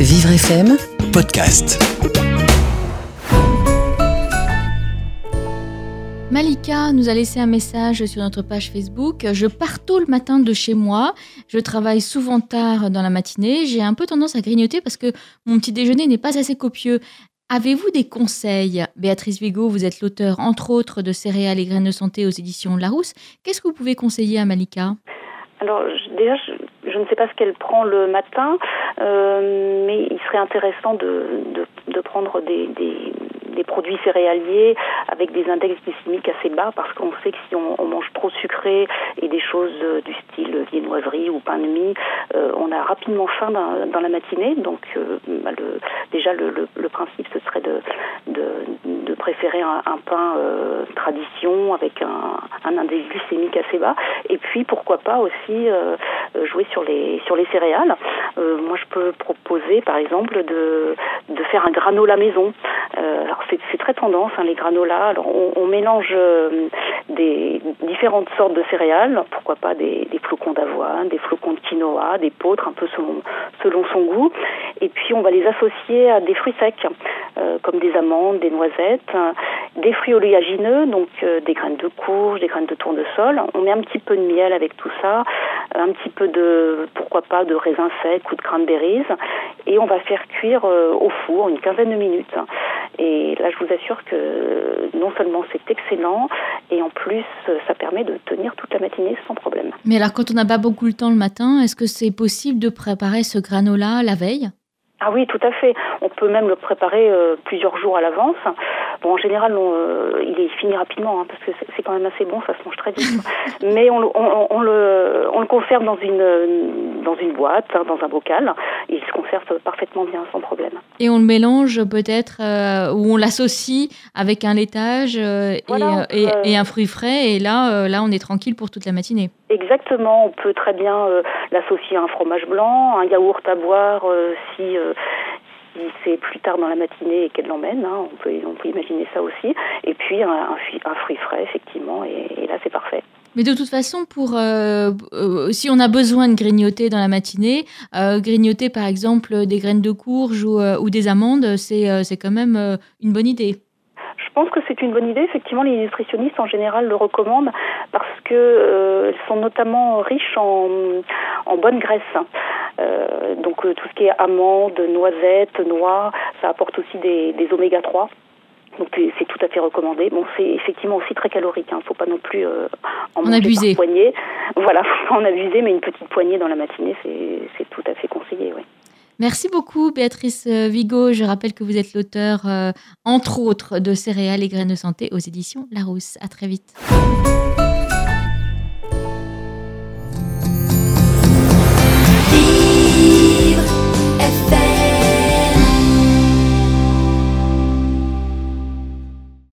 Vivre FM Podcast. Malika nous a laissé un message sur notre page Facebook. Je pars tôt le matin de chez moi. Je travaille souvent tard dans la matinée. J'ai un peu tendance à grignoter parce que mon petit déjeuner n'est pas assez copieux. Avez-vous des conseils? Béatrice Vigo, vous êtes l'auteur, entre autres, de Céréales et graines de santé aux éditions Larousse. Qu'est-ce que vous pouvez conseiller à Malika? Alors déjà, je, ne sais pas ce qu'elle prend le matin, euh, mais il serait intéressant de, de, prendre des produits céréaliers avec des index glycémiques assez bas parce qu'on sait que si on, mange trop sucré et des choses euh, du style viennoiserie ou pain de mie, euh, on a rapidement faim dans, la matinée. Donc euh, bah, déjà le, principe ce serait de, préférer un, pain tradition avec un, un, index glycémique assez bas. Et puis pourquoi pas aussi jouer sur les céréales. moi je peux proposer par exemple de, de faire un granola maison. C'est très tendance, hein, les granolas. Alors, on, mélange euh, des différentes sortes de céréales, pourquoi pas des, flocons d'avoine, des flocons de quinoa, des poutres, un peu selon, selon son goût. Et puis, on va les associer à des fruits secs, euh, comme des amandes, des noisettes, des fruits oléagineux, donc euh, des graines de courge, des graines de tournesol. On met un petit peu de miel avec tout ça, un petit peu de, pourquoi pas, de raisins secs ou de cranberries, et on va faire cuire au four une quinzaine de minutes. Et là, je vous assure que non seulement c'est excellent, et en plus, ça permet de tenir toute la matinée sans problème. Mais alors, quand on n'a pas beaucoup le temps le matin, est-ce que c'est possible de préparer ce granola la veille? Ah oui, tout à fait. On peut même le préparer euh, plusieurs jours à l'avance. Bon, en général, euh, il est fini rapidement hein, parce que c'est quand même assez bon, ça se mange très vite. Mais on, on, le, on le conserve dans une dans une boîte, hein, dans un bocal. Il se conserve parfaitement bien, sans problème. Et on le mélange peut-être euh, ou on l'associe avec un laitage et, et, un fruit frais. Et là, là, on est tranquille pour toute la matinée. Exactement. On peut très bien l'associer à un fromage blanc, un yaourt à boire si si c'est plus tard dans la matinée et qu'elle l'emmène, hein, on, peut, on peut imaginer ça aussi. Et puis un, un, fruit frais, effectivement, et, là c'est parfait. Mais de toute façon, pour euh, euh, si on a besoin de grignoter dans la matinée, euh, grignoter par exemple des graines de courge ou, des amandes, c'est quand même une bonne idée. Je pense que c'est une bonne idée. Effectivement, les nutritionnistes en général le recommandent parce que sont notamment riches en, en bonne graisse. Euh, donc euh, tout ce qui est amandes, noisettes, noix, ça apporte aussi des, oméga 3. Donc euh, c'est tout à fait recommandé. Bon, c'est effectivement aussi très calorique. Il hein. ne faut pas non plus en, en abuser. Par poignée. Voilà, faut pas en abuser, mais une petite poignée dans la matinée, c'est tout à fait conseillé. Oui. Merci beaucoup, Béatrice Vigo. Je rappelle que vous êtes l'auteur, entre autres, de Céréales et graines de santé aux éditions Larousse. À très vite.